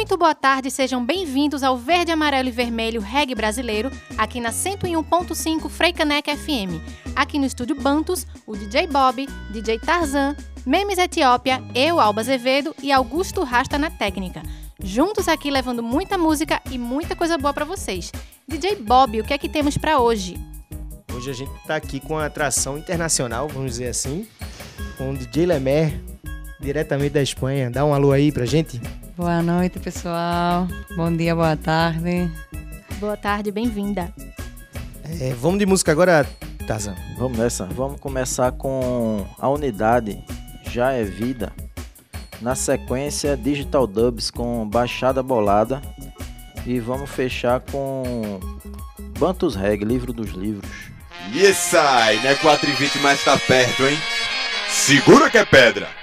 Muito boa tarde, sejam bem-vindos ao Verde, Amarelo e Vermelho Reggae Brasileiro, aqui na 101.5 Freicaneca FM. Aqui no estúdio Bantus, o DJ Bob, DJ Tarzan, Memes Etiópia, eu, Alba Azevedo e Augusto Rasta na técnica. Juntos aqui levando muita música e muita coisa boa para vocês. DJ Bob, o que é que temos para hoje? Hoje a gente tá aqui com a atração internacional, vamos dizer assim, com o DJ Lemer, diretamente da Espanha. Dá um alô aí pra gente. Boa noite, pessoal. Bom dia, boa tarde. Boa tarde, bem-vinda. É, vamos de música agora, Tarzan. Vamos nessa. Vamos começar com a unidade Já é Vida. Na sequência, Digital Dubs com Baixada Bolada. E vamos fechar com Bantus Reg, Livro dos Livros. E esse aí, né? 4 e 20, mas tá perto, hein? Segura que é pedra.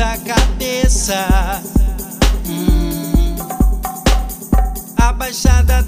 30 cabeças. Hum, a baixada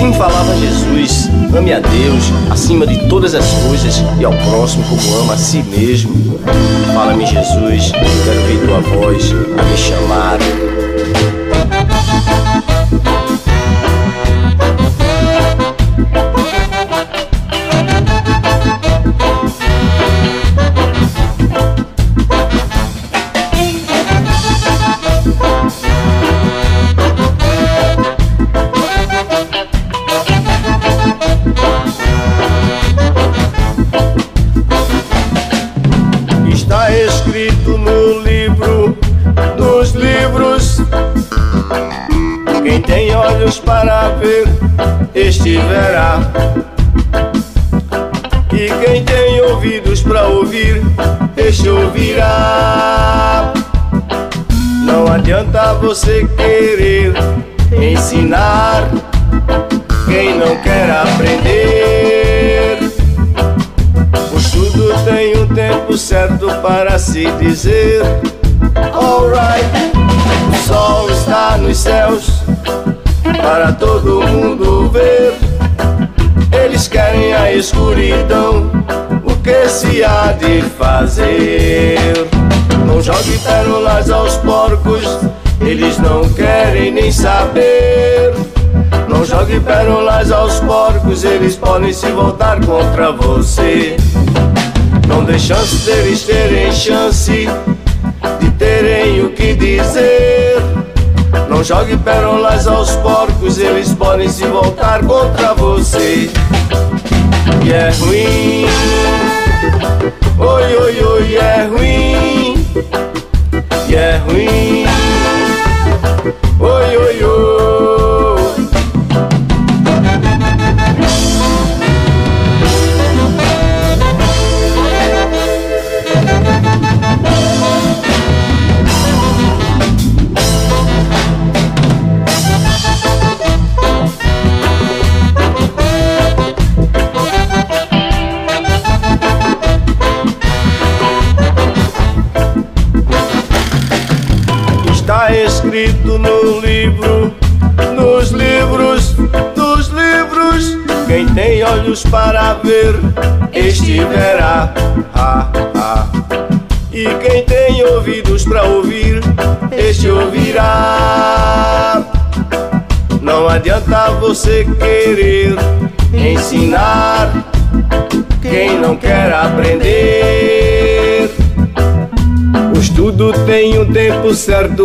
Assim falava Jesus: ame a Deus acima de todas as coisas e ao próximo como ama a si mesmo. Fala-me, Jesus, quero ouvir tua voz a me chamar. Este verá. E quem tem ouvidos para ouvir, este ouvirá. Não adianta você querer ensinar quem não quer aprender. Pois tudo tem um tempo certo para se dizer. Alright, o sol está nos céus para todo mundo ver. Eles querem a escuridão, o que se há de fazer? Não jogue pérolas aos porcos, eles não querem nem saber. Não jogue pérolas aos porcos, eles podem se voltar contra você. Não dê chance deles terem chance de terem o que dizer. Não jogue pérolas aos porcos, eles podem se voltar contra você. E é ruim, oi, oi, oi, é ruim, e é ruim, oi, oi, oi.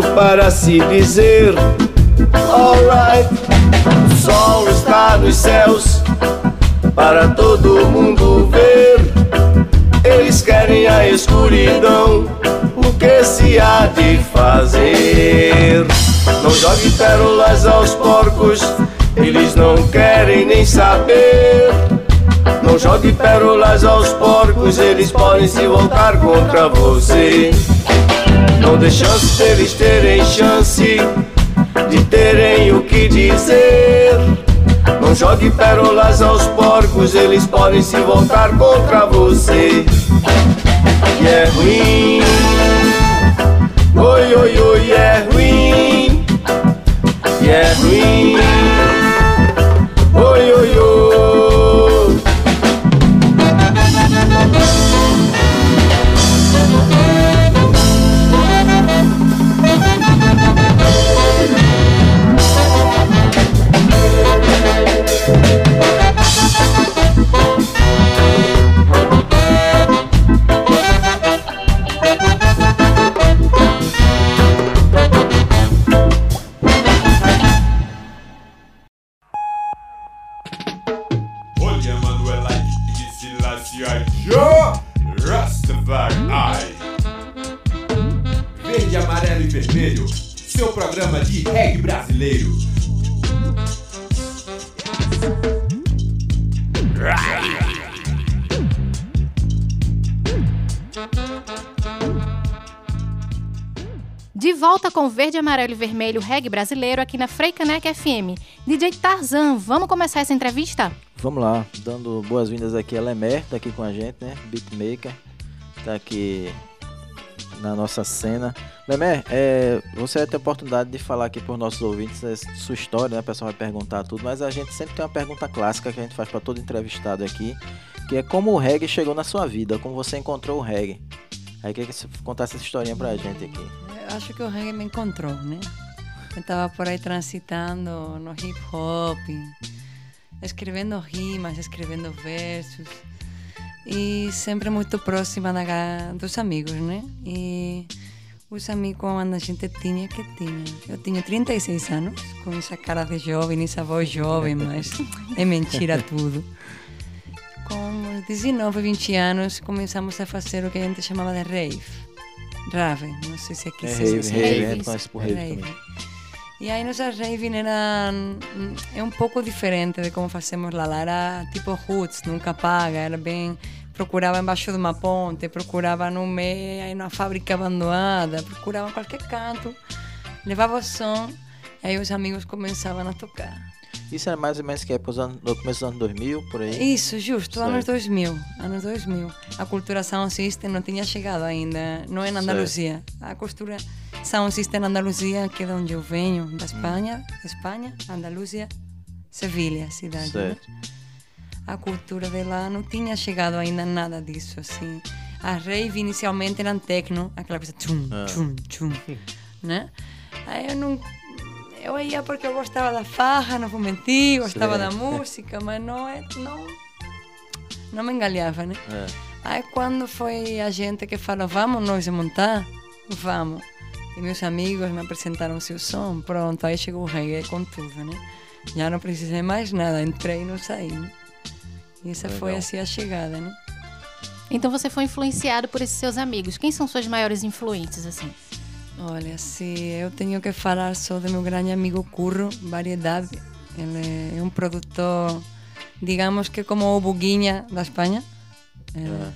Para se dizer. Alright, o sol está nos céus para todo mundo ver. Eles querem a escuridão, o que se há de fazer? Não jogue pérolas aos porcos, eles não querem nem saber. Não jogue pérolas aos porcos, eles podem se voltar contra você. Não dê chance deles terem chance de terem o que dizer. Não jogue pérolas aos porcos, eles podem se voltar contra você. E é ruim, oi, oi, oi, é ruim, e é ruim, oi, oi, Verde, Amarelo e Vermelho Reggae Brasileiro aqui na Freicanec FM. DJ Tarzan, vamos começar essa entrevista? Vamos lá, dando boas-vindas aqui a Lemer, tá aqui com a gente, né? Beatmaker, tá aqui na nossa cena. Lemer, é, você vai ter a oportunidade de falar aqui para os nossos ouvintes a sua história, né? O pessoal vai perguntar tudo, mas a gente sempre tem uma pergunta clássica que a gente faz para todo entrevistado aqui, que é como o reggae chegou na sua vida, como você encontrou o reggae. Aí queria que você contasse essa historinha pra gente aqui. Eu acho que o reggae me encontrou, né? Eu estava por aí transitando no hip hop, escrevendo rimas, escrevendo versos e sempre muito próxima da, dos amigos, né? E os amigos a gente tinha que tinha. Eu tinha 36 anos, com essa cara de jovem, essa voz jovem, mas é mentira tudo. Com 19, 20 anos, começamos a fazer o que a gente chamava de rave. Rave, não sei se aqui É se rave, diz rave, Raves. conhece por rave Rave. E aí nossa rave era é um pouco diferente de como fazemos lá. Lá era tipo roots, nunca paga, era bem procurava embaixo de uma ponte, procurava no meio, aí numa fábrica abandonada, procurava em qualquer canto, levava o som, e aí os amigos começavam a tocar. Isso era mais ou menos que é no começo dos anos 2000, por aí. Isso, justo, Certo. anos 2000, anos 2000. A cultura sound system não tinha chegado ainda, não é na Certo. Andaluzia. A cultura sound system na Andaluzia, que é de onde eu venho, da Espanha, Espanha, Andaluzia, Sevilha, cidade. né? Certo. A cultura de lá não tinha chegado ainda nada disso, assim. A rave inicialmente eram techno, aquela coisa tchum, Ah. tchum, tchum, né? Aí eu não... eu ia porque eu gostava da farra, não vou mentir, gostava Sim. da música, mas não, é, não, não me engalhava, né? É. Aí quando foi a gente que falou, vamos nós montar, vamos. E meus amigos me apresentaram o seu som, pronto, aí chegou o reggae com tudo, né? Já não precisei mais nada, entrei e não saí, né? E essa foi Legal. assim a chegada, né? Então você foi influenciado por esses seus amigos. Quem são suas maiores influências, assim? Olha, se eu tenho que falar só do meu grande amigo Curro, Variedade. Ele é um produtor, digamos que como o Buguinha da Espanha. Ele, Ah,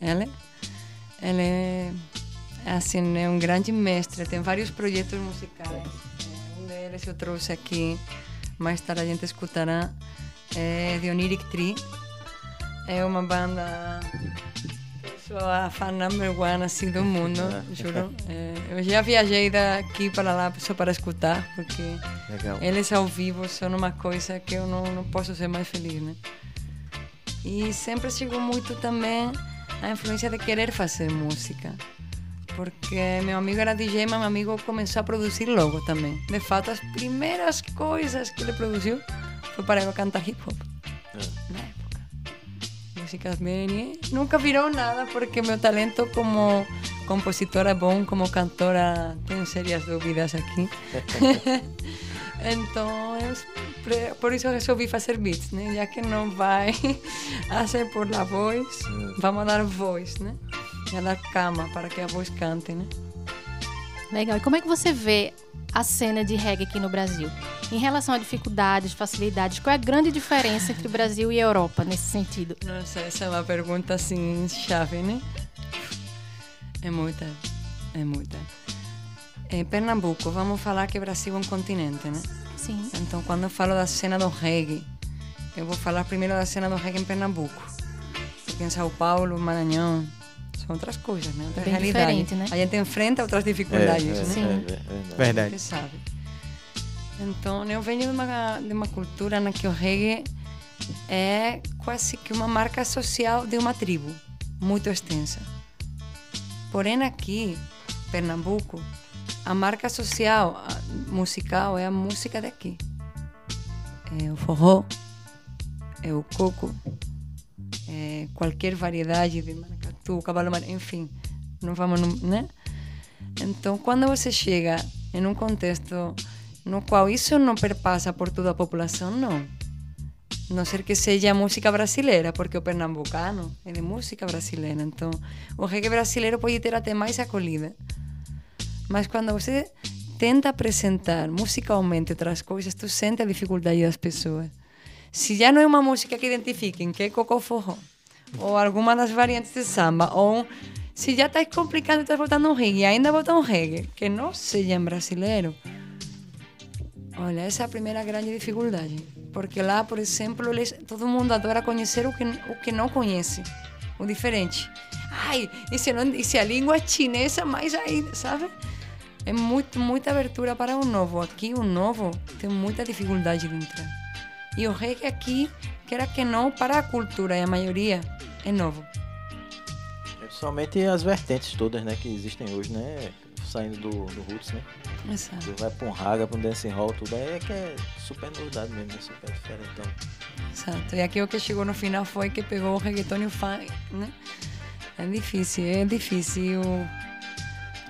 ele, ele é, assim, é um grande mestre, tem vários projetos musicais. Um deles eu trouxe aqui, mais tarde a gente escutará, é The Oniric Tree. É uma banda sou a fan number one assim, do mundo, juro. É, eu já viajei daqui para lá só para escutar, porque Legal. eles ao vivo são uma coisa que eu não, não posso ser mais feliz, né? E sempre chegou muito também a influência de querer fazer música. Porque meu amigo era DJ, mas meu amigo começou a produzir logo também. De fato, as primeiras coisas que ele produziu foi para eu cantar hip hop. Na época. Músicas bem. e Nunca virou nada porque meu talento como compositora é bom, como cantora tenho sérias dúvidas aqui. Então, eu, por isso resolvi fazer beats, né? Já que não vai a ser por la voz, vamos dar voz, né? E dar cama para que a voz cante, né? Legal. E como é que você vê a cena de reggae aqui no Brasil? Em relação a dificuldades, facilidades, qual é a grande diferença entre o Brasil e a Europa nesse sentido? Nossa, essa é uma pergunta assim chave, né? É muita, é muita. Em Pernambuco, vamos falar que o Brasil é um continente, né? Sim. Então, quando eu falo da cena do reggae, eu vou falar primeiro da cena do reggae em Pernambuco. Porque em São Paulo, Maranhão, são outras coisas, né? Outra Bem realidade. diferente, né? A gente enfrenta outras dificuldades, né? Sim. é, é verdade. Verdade. Então, eu venho de uma, de uma cultura na que o reggae é quase que uma marca social de uma tribo, muito extensa. Porém, aqui, Pernambuco, a marca social musical é a música daqui. É o forró, é o coco, é qualquer variedade de maracatu, cavalo enfim, não vamos, né? Então, quando você chega em um contexto no qual isso não perpassa por toda a população, não. A não ser que seja música brasileira, porque o pernambucano é de música brasileira. Então, o reggae brasileiro pode ter até mais acolhida. Mas quando você tenta apresentar musicalmente outras coisas, tu sente a dificuldade das pessoas. Se já não é uma música que identifiquem que é cocô forró, ou alguma das variantes de samba, ou se já está complicado, estás botando um reggae, ainda botar um reggae que não seja brasileiro, Olha, essa é a primeira grande dificuldade. Porque lá, por exemplo, eles, todo mundo adora conhecer o que, o que não conhece, o diferente. Ai, e se, não, e se a língua é chinesa, mais aí, sabe? É muito, muita abertura para o novo. Aqui, o novo tem muita dificuldade de entrar. E o reggae aqui, quer que não, para a cultura, e a maioria, é novo. Principalmente as vertentes todas, né, que existem hoje, né? Saindo do, do Roots, né? Exato. Tu vai pra um raga, pra um dancing hall, tudo aí é que é super novidade mesmo, é super diferente. Então, Exato. E aqui o que chegou no final foi que pegou o reggaeton e o funk, né? É difícil, é difícil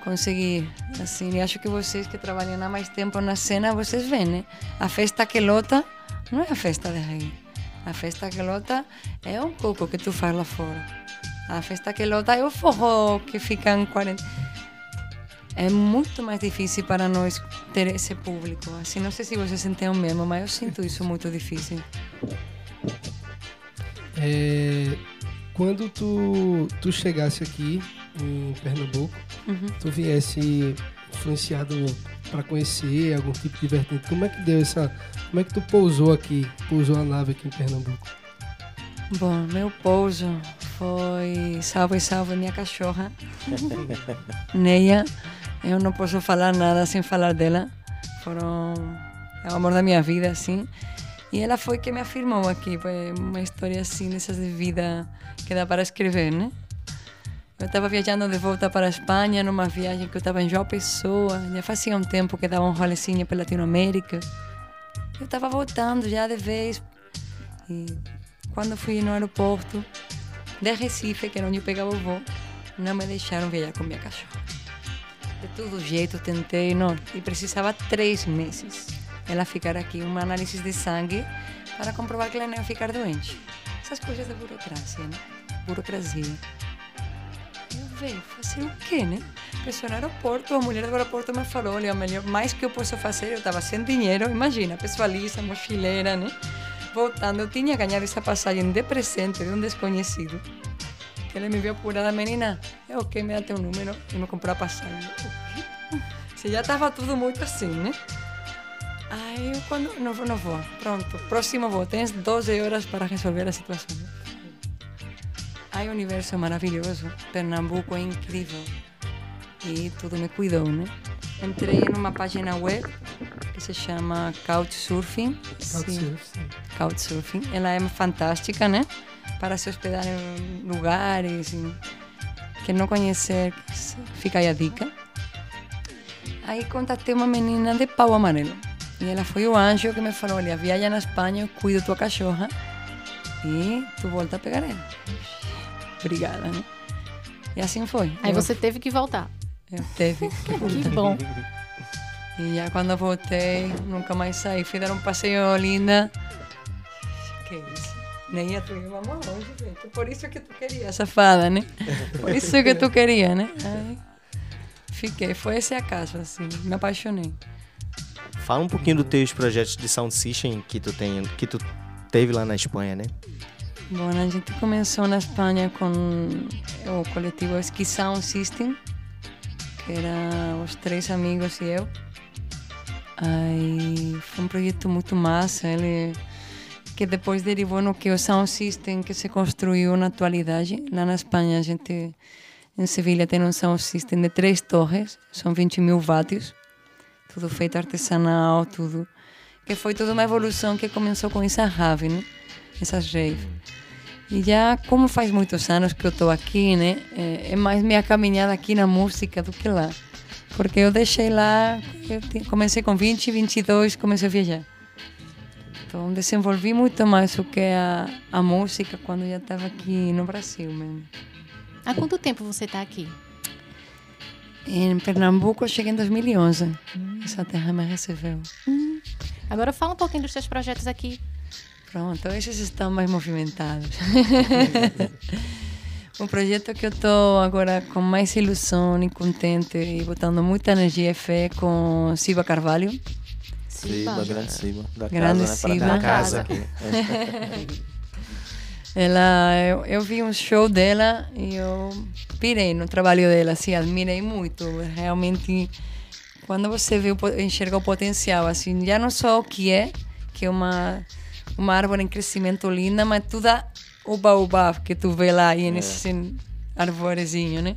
conseguir, assim, e acho que vocês que trabalham há mais tempo na cena, vocês veem, né? A festa que lota não é a festa de reggae. A festa que lota é um coco que tu faz lá fora. A festa que lota é o forró que fica em 40... É muito mais difícil para nós ter esse público. Assim, não sei se vocês sentem o mesmo, mas eu sinto isso muito difícil. É, quando tu, tu chegasse aqui em Pernambuco, Uhum. tu viesse influenciado para conhecer algum tipo de vertente, como é que deu essa. Como é que tu pousou aqui, pousou a nave aqui em Pernambuco? Bom, meu pouso foi salve, salve minha cachorra, Neia. Eu não posso falar nada sem falar dela. Foram é o amor da minha vida, assim. E ela foi que me afirmou aqui. Foi uma história assim, dessas de vida que dá para escrever, né? Eu estava viajando de volta para a Espanha, numa viagem que eu estava em João Pessoa. Já fazia um tempo que dava um rolezinho pela Latinoamérica. Eu estava voltando já de vez. E quando fui no aeroporto de Recife, que era onde eu pegava o voo, não me deixaram viajar com minha cachorra. De todo jeito tentei, não, e precisava três meses ela ficar aqui, uma análise de sangue para comprovar que ela não ia ficar doente. Essas coisas de burocracia, né? Burocracia. Eu veio fazer o quê, né? Pessoa no aeroporto, a mulher do aeroporto me falou, olha, melhor, mais que eu posso fazer, eu estava sem dinheiro, imagina, pessoa lisa, mochileira, né? Voltando, eu tinha ganhado essa passagem de presente de um desconhecido. Que ele me viu apurada, menina, é ok, me dá teu número e me comprou a passagem. Quê? Se já estava tudo muito assim, né? Aí eu quando. Não, não vou. Pronto. Próximo voo. Tens 12 horas para resolver a situação. O universo maravilhoso. Pernambuco é incrível. E tudo me cuidou, né? Entrei numa página web que se chama Couchsurfing. Couchsurfing. Couchsurfing. Ela é fantástica, né? Para se hospedar em lugares. e Quem não conhecer, fica aí a dica. Aí contatei uma menina de pau amarelo. E ela foi o anjo que me falou: olha, viaja na Espanha, eu cuido tua cachorra e tu volta a pegar ela. Obrigada, né? E assim foi. Aí Eu- você teve que voltar. Eu teve que Que bom. E já quando voltei, nunca mais saí. Fui dar um passeio linda. Que isso? Nem ia tu ir, vamos longe, gente. Por isso que tu queria, safada, né? Por isso que tu queria, né? Aí, fiquei. Foi esse acaso, assim. Me apaixonei. Fala um pouquinho dos teus projetos de sound system que tu tem, que tu teve lá na Espanha, né? Bom, a gente começou na Espanha com o coletivo Ski Sound System, que era os três amigos e eu. Aí foi um projeto muito massa, ele que depois derivou no que o Sound System que se construiu na atualidade. Lá na Espanha, a gente, em Sevilha, tem um Sound System de três torres, são 20 mil watts, tudo feito artesanal, tudo. Que foi toda uma evolução que começou com essa rave, né? Essas raves. E já, como faz muitos anos que eu estou aqui, né? É, é mais minha caminhada aqui na música do que lá. Porque eu deixei lá, eu comecei com 20, 22, comecei a viajar. Então, desenvolvi muito mais o que é a, a música quando já estava aqui no Brasil mesmo. Há quanto tempo você está aqui? Em Pernambuco, eu cheguei em 2011. Essa terra me recebeu. Agora fala um pouquinho dos seus projetos aqui. Pronto, esses estão mais movimentados. um projeto que eu estou agora com mais ilusão e contente e botando muita energia e fé com Silva Carvalho. Siba, grande Siba. Da Grande casa, né? Pra Da casa. aqui. Ela, eu, eu vi um show dela e eu pirei no trabalho dela, assim, admirei muito. Realmente, quando você vê o, enxerga o potencial, assim, já não só o que é, que é uma, uma árvore em crescimento linda, mas tudo o baobá que tu vê lá aí nesse arvorezinho, né?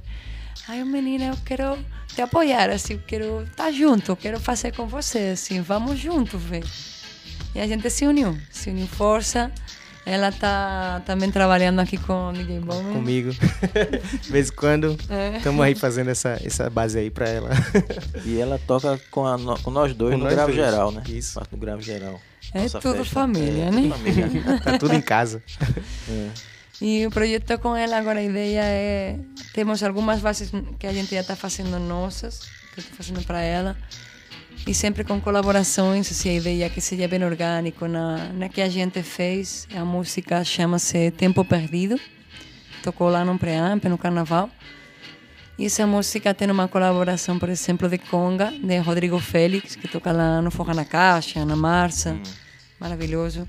Ai, menina, eu quero te apoiar, assim, eu quero estar junto, eu quero fazer com você, assim, vamos juntos, ver. E a gente se uniu, se uniu força. Ela tá também trabalhando aqui com o DJ Bowman. Comigo. De vez em quando, É. estamos aí fazendo essa, essa base aí pra ela. E ela toca com, a no- com nós dois Com no nós grave dois. geral, né? Isso. Do grave geral. É Nossa tudo festa. família, É, né? tudo família. tá tudo em casa. É. E o projeto com ela agora a ideia é temos algumas bases que a gente já está fazendo nossas, que eu estou fazendo para ela. E sempre com colaborações, assim, a ideia que seja bem orgânico. Na, na que a gente fez, a música chama-se Tempo Perdido. Tocou lá no Preamp, no Carnaval. E essa música tem uma colaboração, por exemplo, de Conga, de Rodrigo Félix, que toca lá no Forra na Caixa, na Marça. Maravilhoso.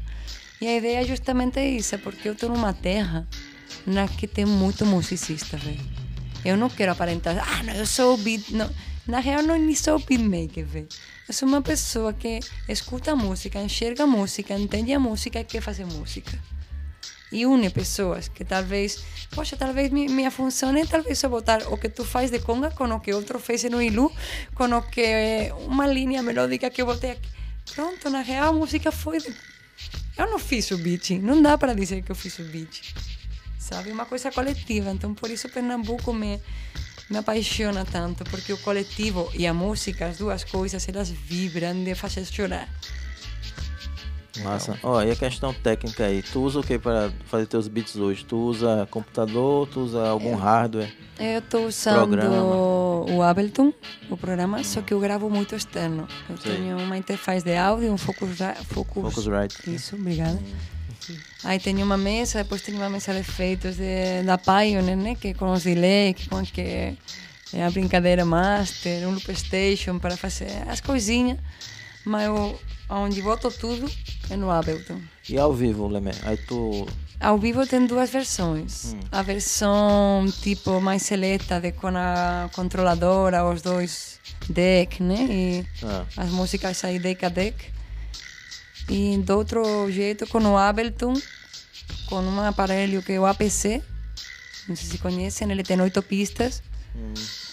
E a ideia é justamente isso, porque eu estou numa terra na que tem muito musicista, velho. Eu não quero aparentar, ah, não, eu sou o beat. Não. Na real, não sou beatmaker, velho. Eu sou uma pessoa que escuta música, enxerga música, entende a música e quer fazer música. E une pessoas que talvez, poxa, talvez mi- minha função é talvez só botar o que tu faz de conga com o que outro fez no Ilu, com o que uma linha melódica que eu botei aqui. Pronto, na real a música foi. de- Eu não fiz o beat, não dá para dizer que eu fiz o beat. sabe? Uma coisa coletiva. Então, por isso Pernambuco me, me apaixona tanto, porque o coletivo e a música, as duas coisas, elas vibram de fazer chorar. Massa. Ó, e a questão técnica aí, tu usa o que para fazer teus beats hoje? Tu usa computador, tu usa algum hardware? Eu estou usando Programa. o Ableton, o programa, só que eu gravo muito externo. Eu Sim. tenho uma interface de áudio, um Focusrite. Focus, Focusrite. Isso, obrigada. Aí tenho uma mesa, depois tenho uma mesa de efeitos de, da Pioneer, né? Que com os delay, que com que é a brincadeira master, um loop station para fazer as coisinhas. Mas eu, onde boto tudo é no Ableton. E ao vivo, Lemé? Aí tu. Ao vivo tem duas versões. A versão tipo mais seleta de com a controladora, os dois deck, né? E Ah. as músicas aí deck a deck. E do outro jeito com o Ableton, com um aparelho que é o APC. Não sei se conhecem, ele tem oito pistas.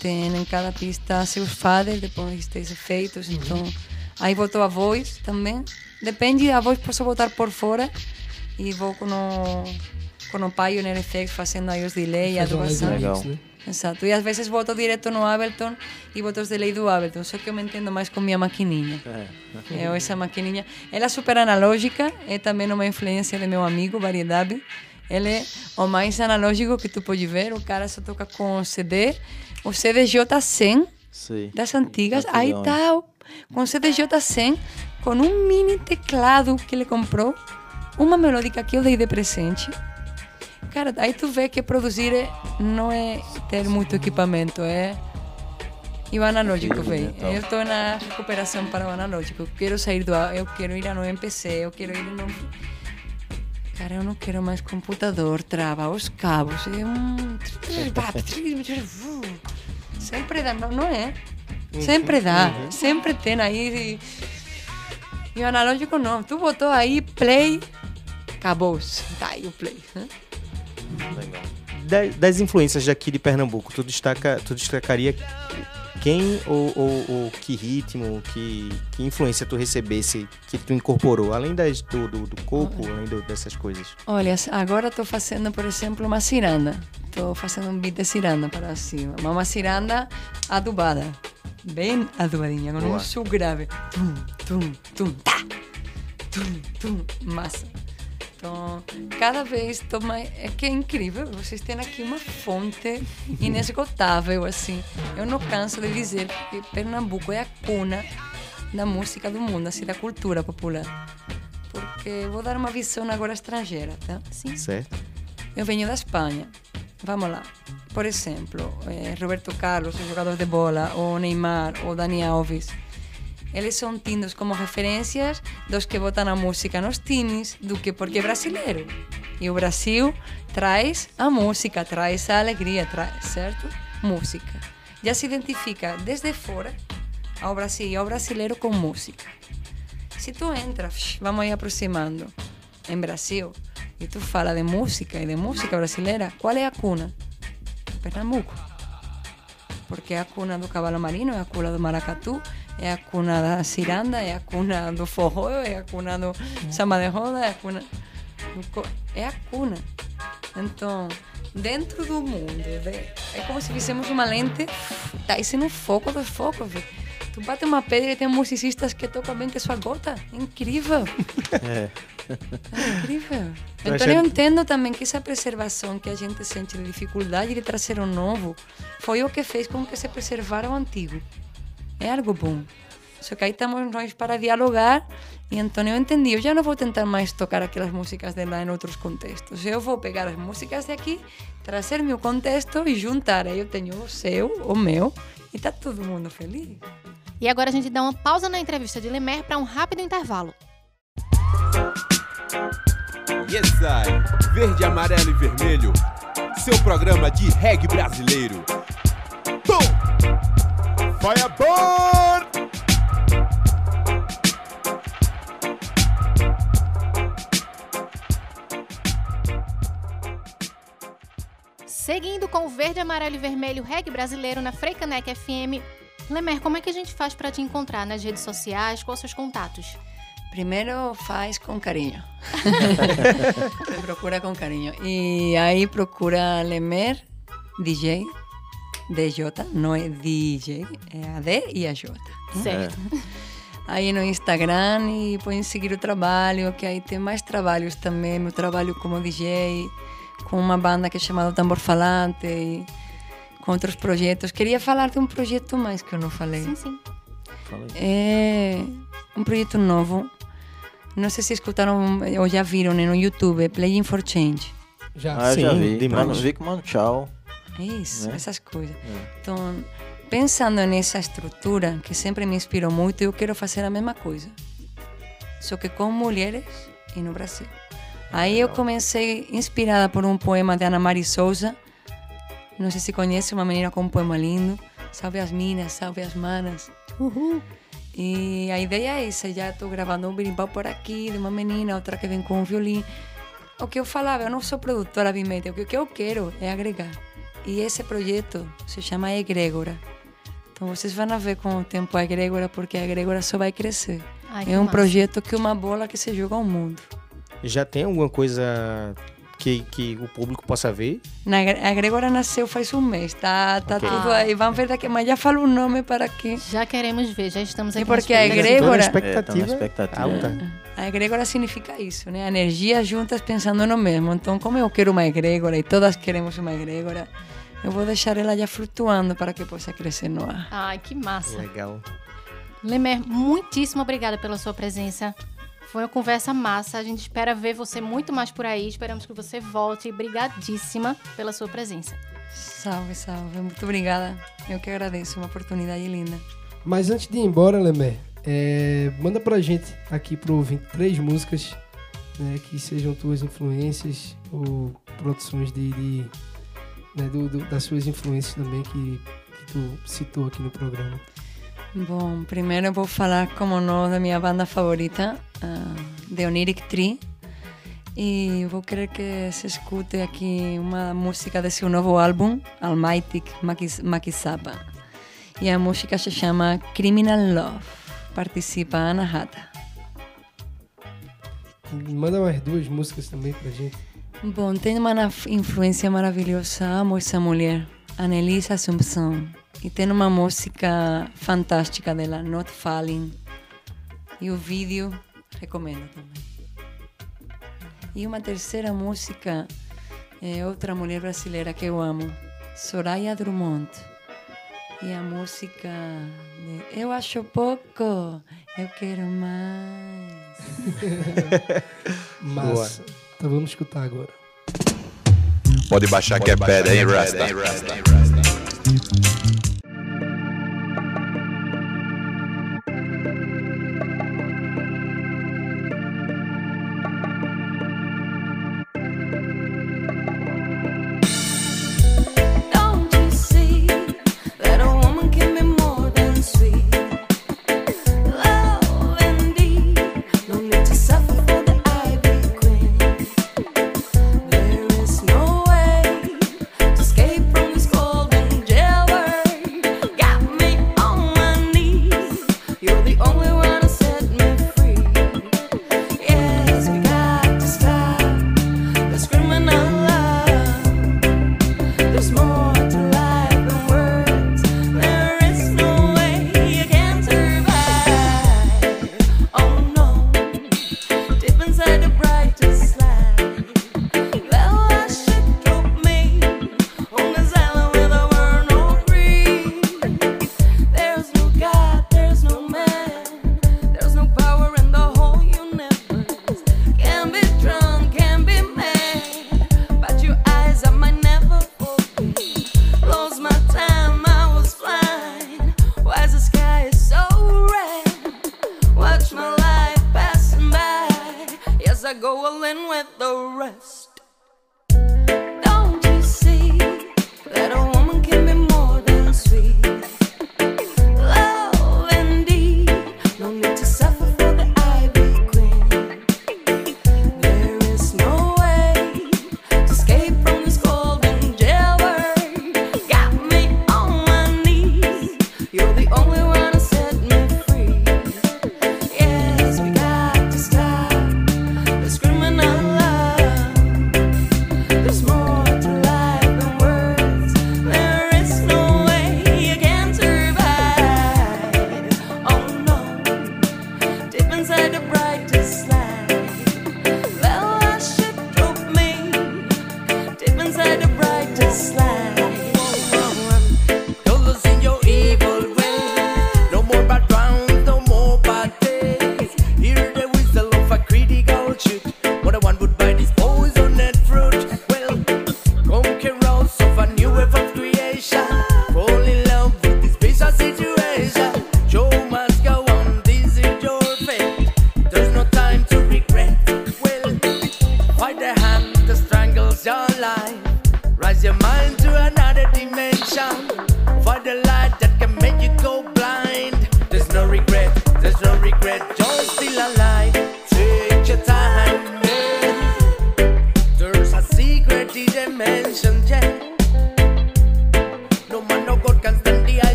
Tem em cada pista seus faders, depois tem efeitos. Então, aí botou a voz também. Depende, a voz posso botar por fora e vou com o, com o Pioneer FX fazendo aí os delay, a um live adubação. Legal. né? Exato. E às vezes boto direto no Ableton e boto os delay do Ableton. Só que eu me entendo mais com minha maquininha. É. Eu, essa maquininha. Ela é super analógica, é também uma influência de meu amigo, Variedade. Ele é o mais analógico que tu pode ver. O cara só toca com CD, o CDJ100 Sei. das antigas. Aí tá, com o CDJ100, com um mini teclado que ele comprou, uma melódica que eu dei de presente. Cara, aí tu vê que produzir é- não é ter muito equipamento, é. E o analógico, velho. tal. Eu tô na recuperação para o analógico. Eu quero sair do. a- Eu quero ir no MPC, eu quero ir no. Cara, eu não quero mais computador, trava os cabos. É um. Sempre dá, não, não é? Sempre dá, sempre tem aí. E, e o analógico não. Tu botou aí play, acabou. Tá aí o play. né? Legal. Da- Das influências daqui de Pernambuco, tu, destaca, tu destacaria quem ou, ou, ou que ritmo, que, que influência tu recebesse, que tu incorporou, além das, do, do, do coco, além do- dessas coisas? Olha, agora estou fazendo, por exemplo, uma ciranda. Estou fazendo um beat de ciranda para cima. Uma ciranda adubada. Bem adubadinha, com um sul grave. Tum, tum, tum, tá. Tum, tum, massa. Então, cada vez estou mais... É que é incrível, vocês têm aqui uma fonte inesgotável, assim. Eu não canso de dizer que Pernambuco é a cuna da música do mundo, assim, da cultura popular. Porque vou dar uma visão agora estrangeira, tá? Sim. Certo? Eu venho da Espanha. Vamos lá. Por exemplo, eh, Roberto Carlos, o jogador de bola, ou Neymar, ou Dani Alves. Eles são tidos como referências dos que botam a música nos times, do que porque é brasileiro. E o Brasil traz a música, traz a alegria, traz, certo? Música. Já se identifica desde fora ao Brasil e ao brasileiro com música. Se tu entras, vamos aí aproximando, em Brasil, e tu fala de música e de música brasileira, qual é a cuna? Pernambuco. Porque é a cuna do cavalo marino, é a cuna do maracatu, é a cuna da ciranda, é a cuna do forró, é a cuna do samba de roda, é a cuna... do É a cuna. Então, dentro do mundo, é como se fizemos uma lente, tá isso no foco dos focos. velho. Tu bate uma pedra e tem musicistas que tocam bem que sua gota. Incrível. É. É incrível. Então achando- eu entendo também que essa preservação que a gente sente de dificuldade de trazer o novo foi o que fez com que se preservara o antigo. É algo bom. Só que aí estamos nós para dialogar e então eu entendi, eu já não vou tentar mais tocar aquelas músicas de lá em outros contextos. Eu vou pegar as músicas de aqui, trazer meu contexto e juntar. Aí eu tenho o seu, o meu e tá todo mundo feliz. E agora a gente dá uma pausa na entrevista de Lemer para um rápido intervalo. Yes, I. Verde, amarelo e vermelho. Seu programa de reggae brasileiro. Tom! Firebird! Seguindo com o verde, amarelo e vermelho reggae brasileiro na Freicanec FM. Lemer, como é que a gente faz para te encontrar nas redes sociais? Quais os seus contatos? Primeiro faz com carinho. Procura com carinho. E aí procura Lemer DJ DJ, não é DJ, é a D e a J. Certo. Aí no Instagram e põe seguir o trabalho, que aí tem mais trabalhos também. Meu trabalho como DJ, com uma banda que é chamada Tambor Falante, e com outros projetos. Queria falar de um projeto mais que eu não falei. Sim, sim. É um projeto novo. Não sei se escutaram ou já viram né, no YouTube, Playing for Change. Já. Ah, eu já Sim, vi. demais. Mano, vi com Tchau. Isso, Né? essas coisas. Então, pensando nessa estrutura que sempre me inspirou muito, eu quero fazer a mesma coisa. Só que com mulheres e no Brasil. Aí eu comecei inspirada por um poema de Ana Mari Souza. Não sei se conhece, uma menina com um poema lindo. Salve as minas, salve as manas. E a ideia é essa, já estou gravando um berimbau por aqui, de uma menina, outra que vem com um violino. O que eu falava, eu não sou produtora Bimete, o que eu quero é agregar. E esse projeto se chama Egrégora. Então vocês vão ver com o tempo a Egrégora, porque a Egrégora só vai crescer. Ai, é um massa. projeto que é uma bola que se joga ao mundo. Já tem alguma coisa que, que o público possa ver? Na, a Egrégora nasceu faz um mês, tá, tá Ok. tudo aí. Vamos ver daqui, mas já falo o nome para que. Já queremos ver, já estamos E aqui. porque na a egrégora- expectativa, É, expectativa. alta. A egrégora significa isso, né? Energias juntas pensando no mesmo. Então, como eu quero uma egrégora e todas queremos uma egrégora, eu vou deixar ela já flutuando para que possa crescer no ar. Ai, que massa. Legal. Lemer, muitíssimo obrigada pela sua presença. Foi uma conversa massa. A gente espera ver você muito mais por aí. Esperamos que você volte. Brigadíssima pela sua presença. Salve, salve. Muito obrigada. Eu que agradeço. Uma oportunidade linda. Mas antes de ir embora, Lemer, é, manda pra gente aqui pro ouvinte três músicas né, que sejam tuas influências ou produções de, de, né, do- do- das suas influências também que, que tu citou aqui no programa. Bom, primeiro eu vou falar, como não, da minha banda favorita, ah, The Oniric Tree. E vou querer que se escute aqui uma música de seu novo álbum, Almighty Makis- Makisaba. E a música se chama Criminal Love. Participa Ana Hata. Manda mais duas músicas também pra gente. Bom, tem uma influência maravilhosa, amo essa mulher, Annelise Assumpção. E tem uma música fantástica dela, Not Falling. E o vídeo, recomendo também. E uma terceira música é outra mulher brasileira que eu amo, Soraya Drummond. E a música de Eu acho pouco, eu quero mais. Massa. Então vamos escutar agora. Pode baixar que é pedra, hein, Rasta? Don't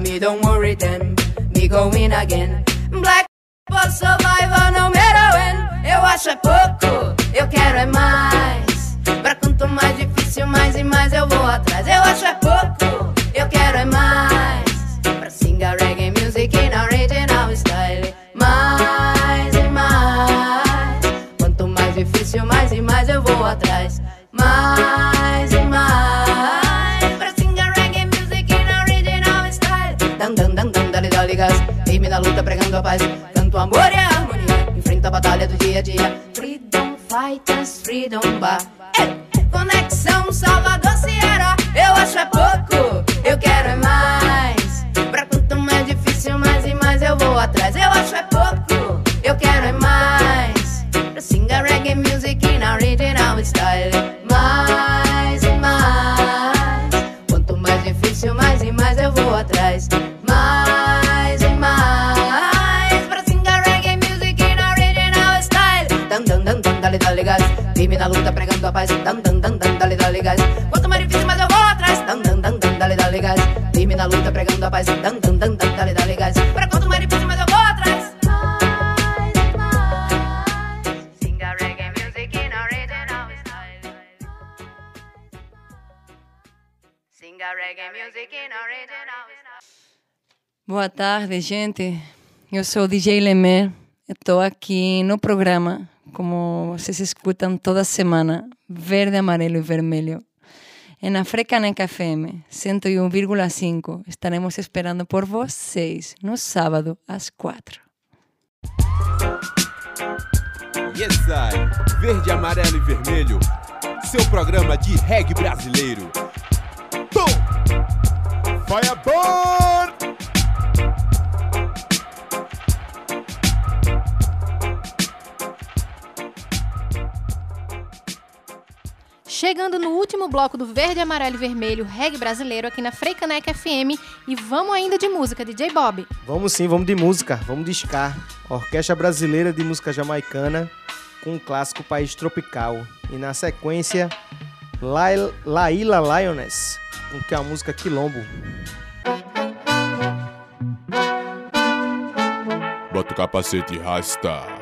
Me don't worry then, me going again. Black for survivor, no matter when. Eu acho é pouco, eu quero é mais. Pra quanto mais difícil, mais e mais eu vou atrás. Eu acho é pouco, eu quero é mais. Pra sing a reggae music in original style. Mais e mais. Quanto mais difícil, mais e mais eu vou atrás. Mais. Pregando a paz. Canto amor e harmonia. Enfrenta a batalha do dia a dia. Freedom fighters, freedom bar. Firme na luta, pregando a paz. Dan, dan, dan, dan, dale, dale, gás. Quanto mais difícil, mais eu vou atrás. Dan, dan, dan, dan, dale, dale, gás. Firme na luta, pregando a paz. Dan, dan, dan, dan, dale, dale, gás. Pra quanto mais difícil, mais eu vou atrás. Boa tarde, gente. Eu sou o DJ Lemer. Estou aqui no programa, como vocês escutam toda semana, verde, amarelo e vermelho. Na Frecaneca FM 101,5 estaremos esperando por vocês no sábado às quatro. Yes, I. Verde, amarelo e vermelho. Seu programa de reggae brasileiro. Pum! Fireball! Chegando no último bloco do Verde, Amarelo e Vermelho Reggae Brasileiro aqui na Freicaneca FM e vamos ainda de música, DJ Bob. Vamos sim, vamos de música, vamos de ska. Orquestra Brasileira de Música Jamaicana com o clássico País Tropical. E na sequência, Lai- Laila Lioness, com que é a música Quilombo. Bota o capacete e rasta.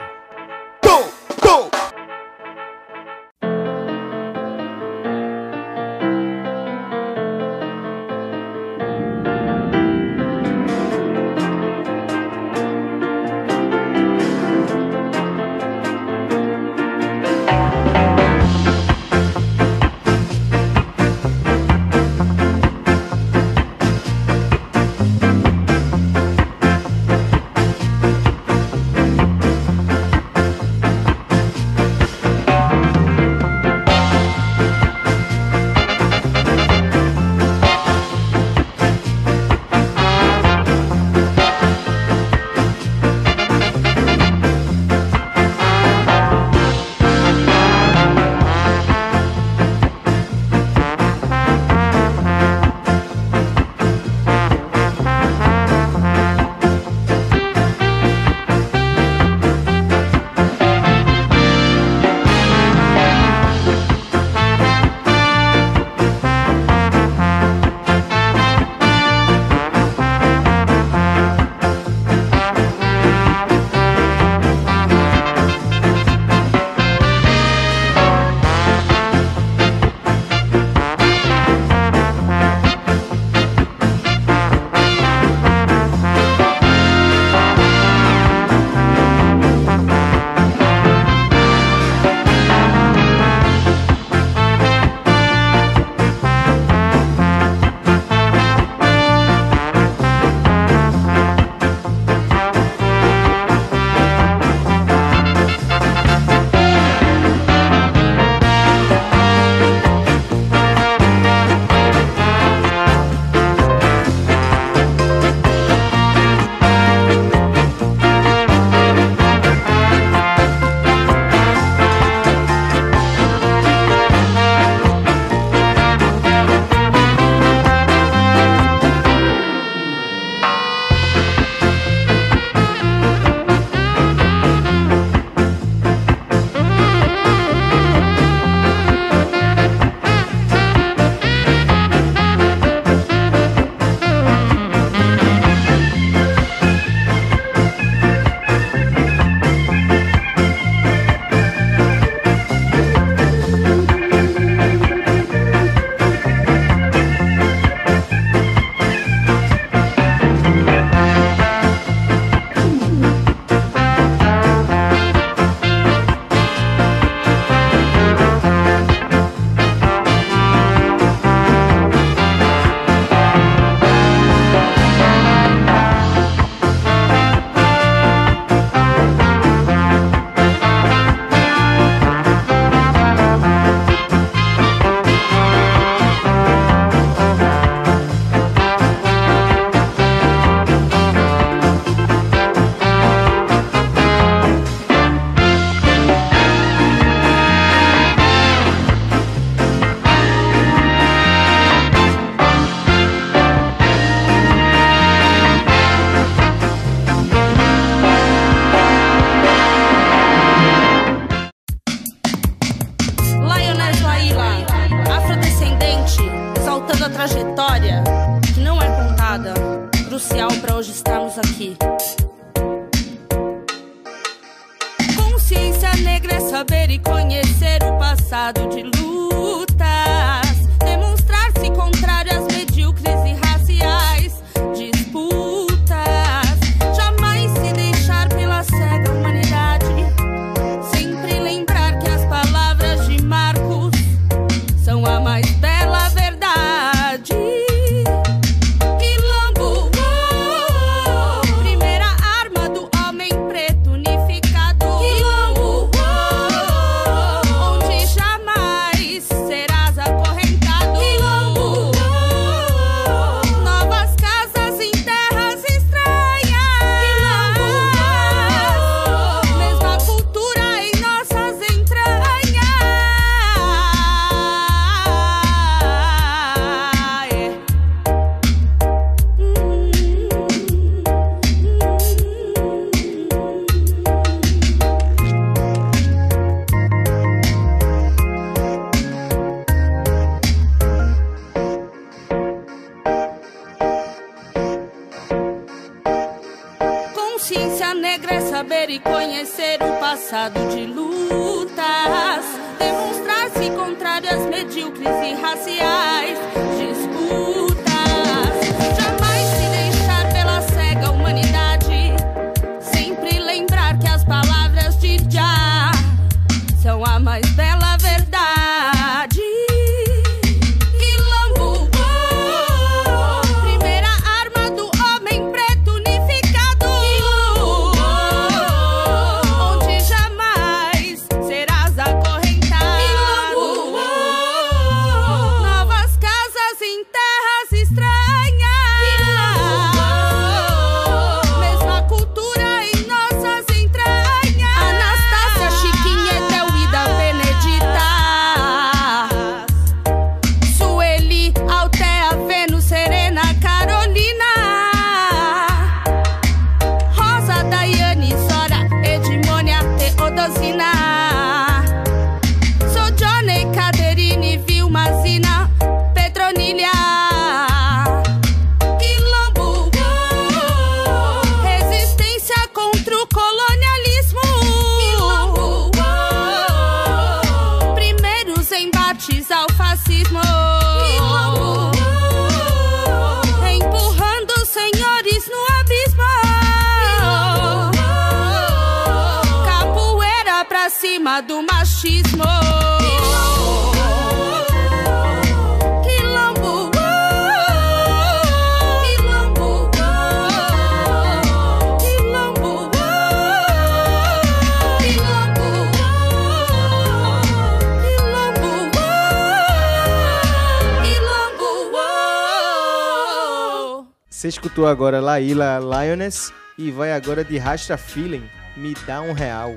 agora Laila Lioness e vai agora de Rasta Feeling, Me Dá Um Real.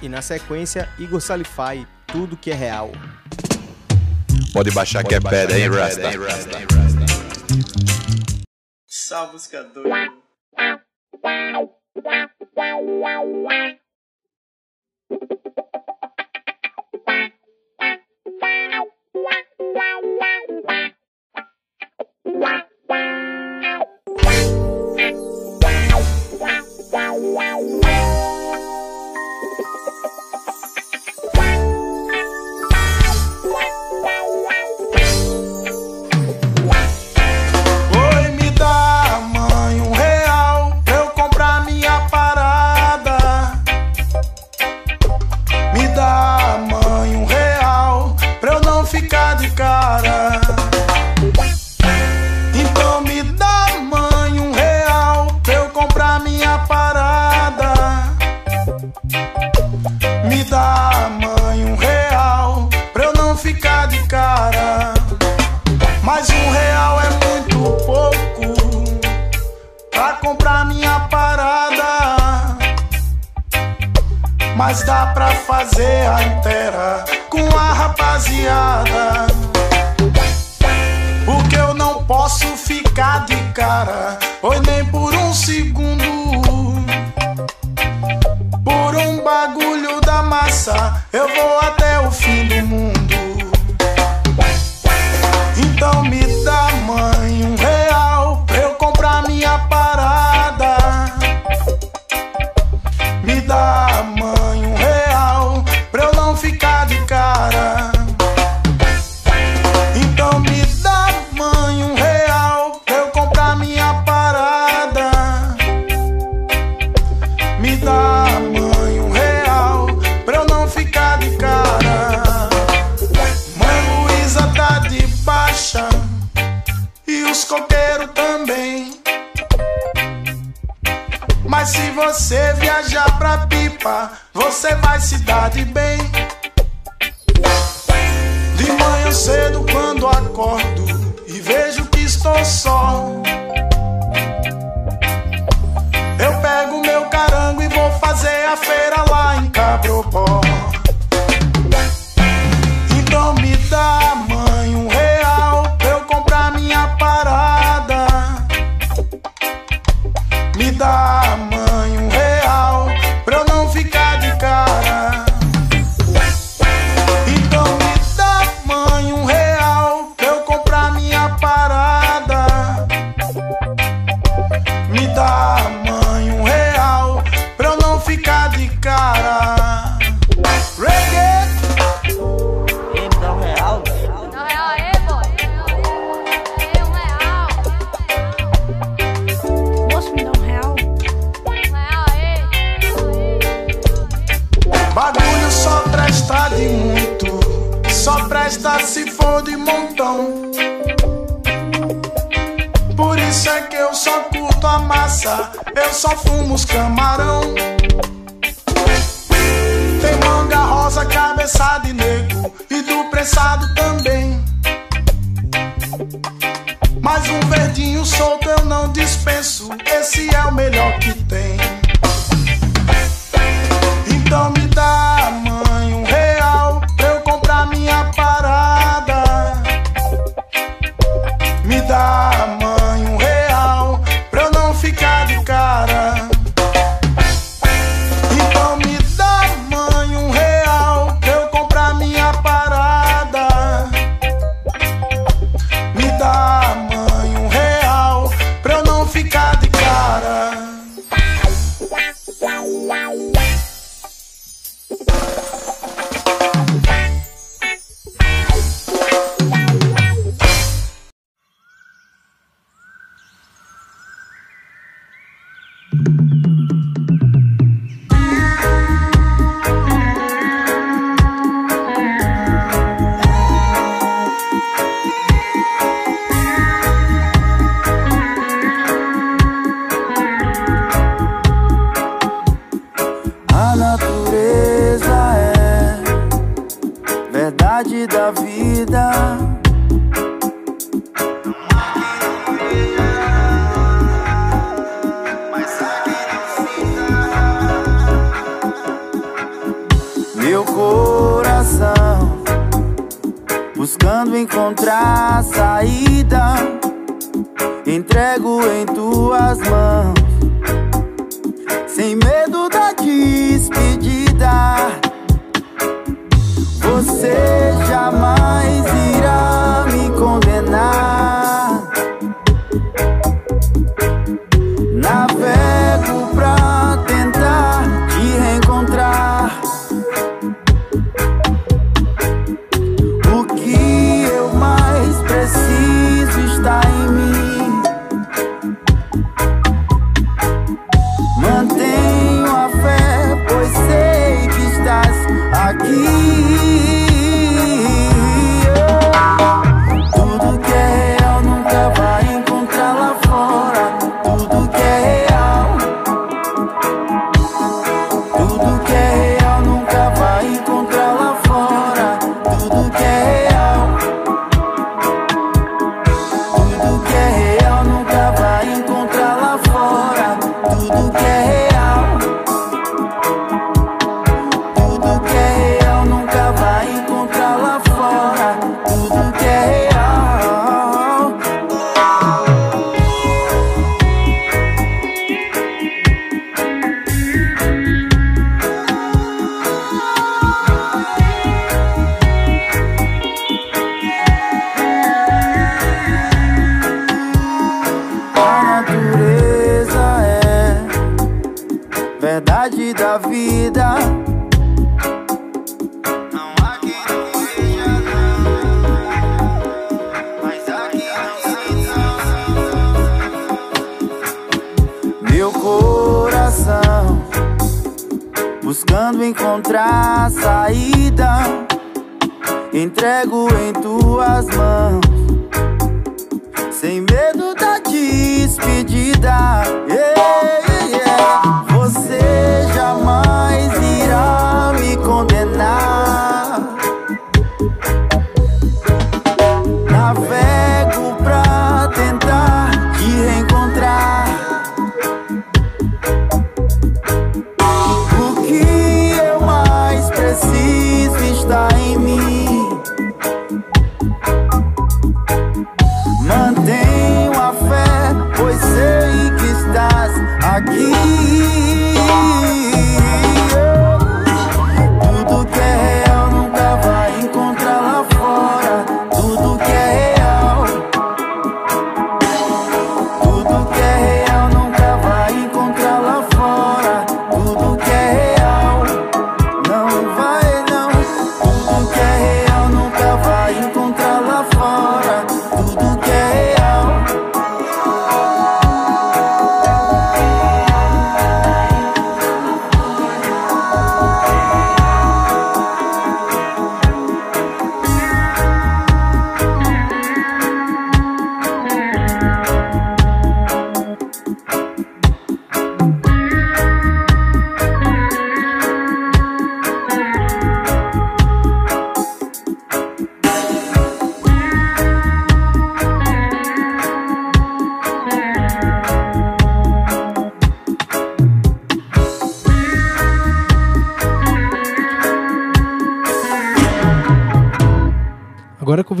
E na sequência, Igor Salifai, Tudo Que É Real. Pode baixar que é, é pedra, hein, Rasta? Salve, buscador.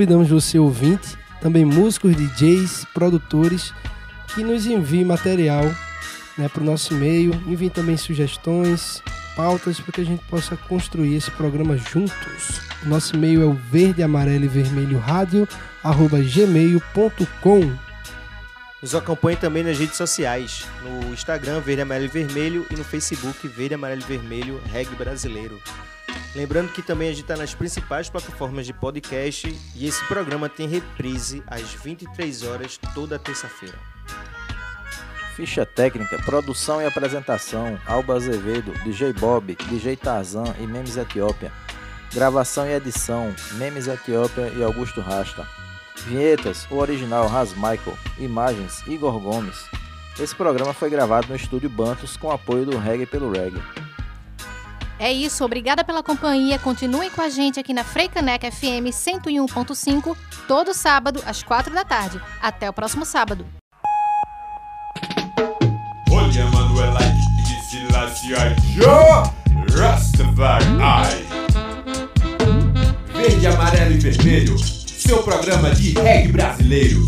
Convidamos você ouvinte, também músicos, DJs, produtores, que nos enviem material né, para o nosso e-mail, enviem também sugestões, pautas para que a gente possa construir esse programa juntos. O nosso e-mail é o verde, amarelo e vermelho rádio, arroba gmail.com. Nos acompanhe também nas redes sociais, no Instagram Verde Amarelo e Vermelho e no Facebook Verde Amarelo e Vermelho Reggae Brasileiro. Lembrando que também a gente está nas principais plataformas de podcast e esse programa tem reprise às 23 horas toda terça-feira. Ficha técnica, produção e apresentação: Alba Azevedo, DJ Bob, DJ Tarzan e Memes Etiópia. Gravação e edição: Memes Etiópia e Augusto Rasta. Vinhetas: o original Ras Michael. Imagens: Igor Gomes. Esse programa foi gravado no estúdio Bantos com apoio do Reggae pelo Reggae. É isso, obrigada pela companhia. Continuem com a gente aqui na Freicaneca FM 101.5, todo sábado, às 4 da tarde. Até o próximo sábado. Olha Manuelite de Silassi Joe Rastafari Verde, amarelo e vermelho Seu programa de reggae brasileiro